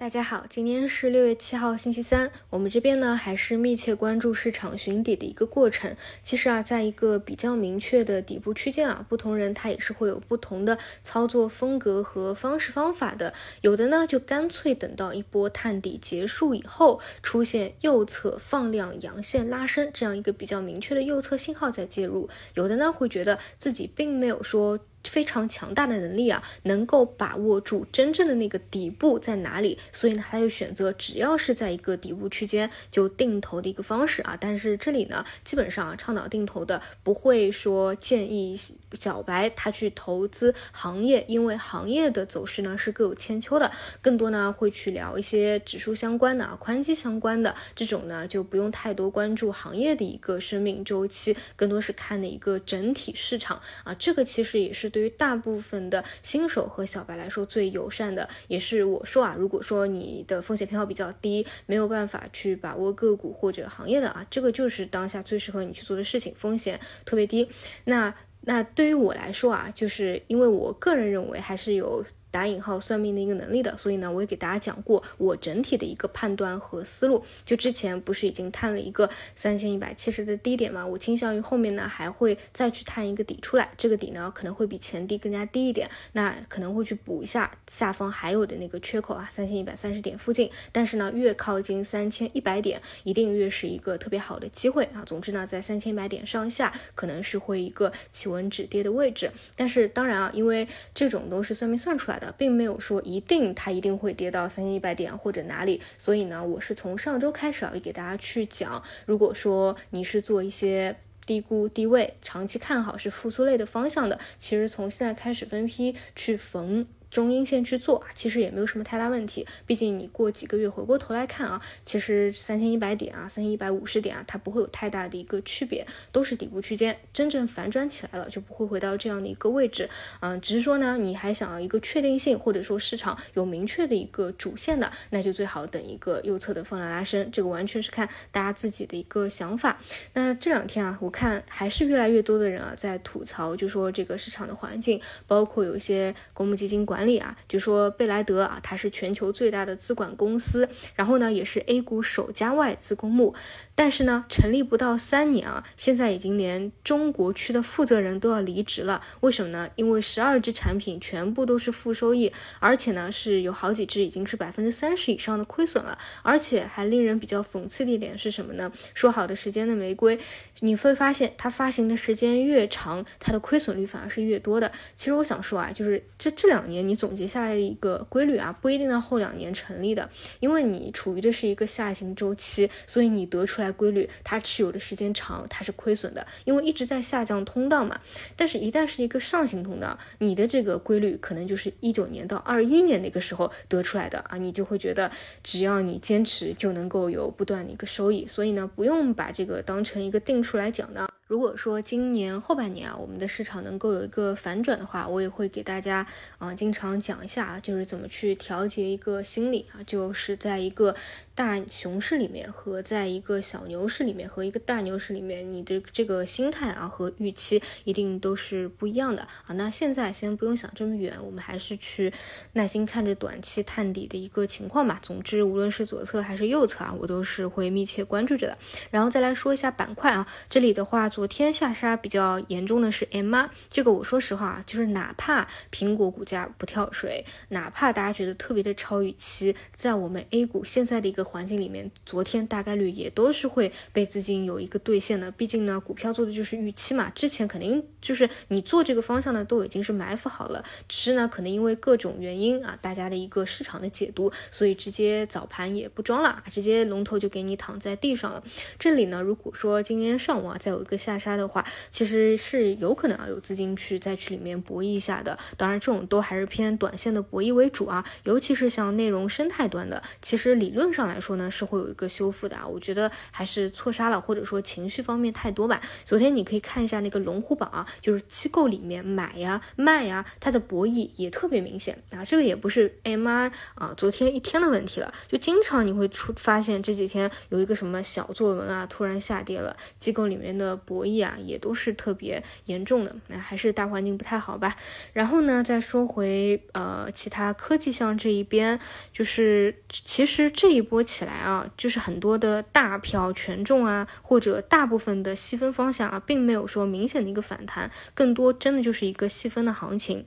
大家好，今天是六月七号，星期三。我们这边呢还是密切关注市场寻底的一个过程。其实啊，在一个比较明确的底部区间啊，不同人他也是会有不同的操作风格和方式方法的。有的呢就干脆等到一波探底结束以后，出现右侧放量阳线拉升这样一个比较明确的右侧信号再介入。有的呢会觉得自己并没有说。非常强大的能力啊，能够把握住真正的那个底部在哪里，所以呢，他就选择只要是在一个底部区间就定投的一个方式啊。但是这里呢，基本上啊倡导定投的不会说建议小白他去投资行业，因为行业的走势呢是各有千秋的，更多呢会去聊一些指数相关的啊、宽基相关的这种呢，就不用太多关注行业的一个生命周期，更多是看的一个整体市场啊。这个其实也是。对对于大部分的新手和小白来说最友善的，也是我说啊，如果说你的风险偏好比较低，没有办法去把握个股或者行业的啊，这个就是当下最适合你去做的事情，风险特别低。那那对于我来说啊，就是因为我个人认为还是有。打引号算命的一个能力的，所以呢，我也给大家讲过我整体的一个判断和思路。就之前不是已经探了一个三千一百七十的低点嘛，我倾向于后面呢还会再去探一个底出来，这个底呢可能会比前低更加低一点，那可能会去补一下下方还有的那个缺口啊，三千一百三十点附近。但是呢，越靠近三千一百点，一定越是一个特别好的机会啊。总之呢，在三千一百点上下，可能是会一个企稳止跌的位置。但是当然啊，因为这种都是算命算出来的。并没有说一定它一定会跌到三千一百点或者哪里，所以呢，我是从上周开始啊，也给大家去讲，如果说你是做一些低估低位、长期看好是复苏类的方向的，其实从现在开始分批去逢。中阴线去做啊，其实也没有什么太大问题。毕竟你过几个月回过头来看啊，其实三千一百点啊，三千一百五十点啊，它不会有太大的一个区别，都是底部区间。真正反转起来了，就不会回到这样的一个位置。嗯，只是说呢，你还想要一个确定性，或者说市场有明确的一个主线的，那就最好等一个右侧的放量拉升。这个完全是看大家自己的一个想法。那这两天啊，我看还是越来越多的人啊在吐槽，就说这个市场的环境，包括有一些公募基金管。管理啊，就说贝莱德啊，它是全球最大的资管公司，然后呢，也是 A 股首家外资公募。但是呢，成立不到三年啊，现在已经连中国区的负责人都要离职了。为什么呢？因为十二只产品全部都是负收益，而且呢，是有好几只已经是百分之三十以上的亏损了。而且还令人比较讽刺的一点是什么呢？说好的时间的玫瑰，你会发现它发行的时间越长，它的亏损率反而是越多的。其实我想说啊，就是这这两年你总结下来的一个规律啊，不一定到后两年成立的，因为你处于的是一个下行周期，所以你得出来。规律，它持有的时间长，它是亏损的，因为一直在下降通道嘛。但是，一旦是一个上行通道，你的这个规律可能就是一九年到二一年那个时候得出来的啊，你就会觉得只要你坚持，就能够有不断的一个收益。所以呢，不用把这个当成一个定数来讲的。如果说今年后半年啊，我们的市场能够有一个反转的话，我也会给大家啊经常常讲一下啊，就是怎么去调节一个心理啊，就是在一个大熊市里面和在一个小牛市里面和一个大牛市里面，你的这个心态啊和预期一定都是不一样的啊。那现在先不用想这么远，我们还是去耐心看着短期探底的一个情况吧。总之，无论是左侧还是右侧啊，我都是会密切关注着的。然后再来说一下板块啊，这里的话。昨天下杀比较严重的是 M 啊，这个我说实话啊，就是哪怕苹果股价不跳水，哪怕大家觉得特别的超预期，在我们 A 股现在的一个环境里面，昨天大概率也都是会被资金有一个兑现的。毕竟呢，股票做的就是预期嘛，之前肯定就是你做这个方向呢，都已经是埋伏好了，只是呢，可能因为各种原因啊，大家的一个市场的解读，所以直接早盘也不装了，直接龙头就给你躺在地上了。这里呢，如果说今天上午啊，再有一个下。杀的话，其实是有可能啊有资金去再去里面博弈一下的。当然，这种都还是偏短线的博弈为主啊。尤其是像内容生态端的，其实理论上来说呢是会有一个修复的啊。我觉得还是错杀了，或者说情绪方面太多吧。昨天你可以看一下那个龙虎榜啊，就是机构里面买呀卖呀，它的博弈也特别明显啊。这个也不是 M I 啊昨天一天的问题了，就经常你会出发现这几天有一个什么小作文啊突然下跌了，机构里面的博。弈啊，也都是特别严重的，那还是大环境不太好吧。然后呢，再说回呃其他科技项这一边，就是其实这一波起来啊，就是很多的大票权重啊，或者大部分的细分方向啊，并没有说明显的一个反弹，更多真的就是一个细分的行情。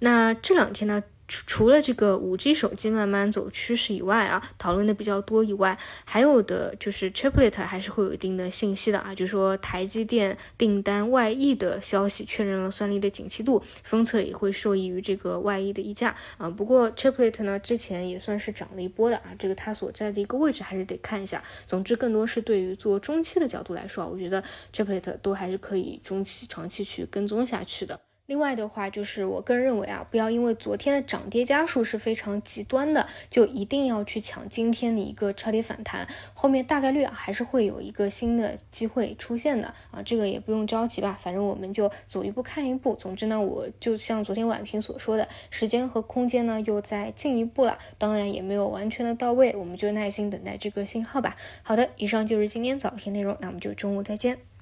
那这两天呢？除除了这个五 G 手机慢慢走趋势以外啊，讨论的比较多以外，还有的就是 Triplet 还是会有一定的信息的啊，就是说台积电订单外溢的消息确认了算力的景气度，封测也会受益于这个外溢的溢价啊。不过 Triplet 呢之前也算是涨了一波的啊，这个它所在的一个位置还是得看一下。总之，更多是对于做中期的角度来说啊，我觉得 Triplet 都还是可以中期、长期去跟踪下去的。另外的话，就是我个人认为啊，不要因为昨天的涨跌家数是非常极端的，就一定要去抢今天的一个超跌反弹，后面大概率啊还是会有一个新的机会出现的啊，这个也不用着急吧，反正我们就走一步看一步。总之呢，我就像昨天晚评所说的，时间和空间呢又在进一步了，当然也没有完全的到位，我们就耐心等待这个信号吧。好的，以上就是今天早评内容，那我们就中午再见。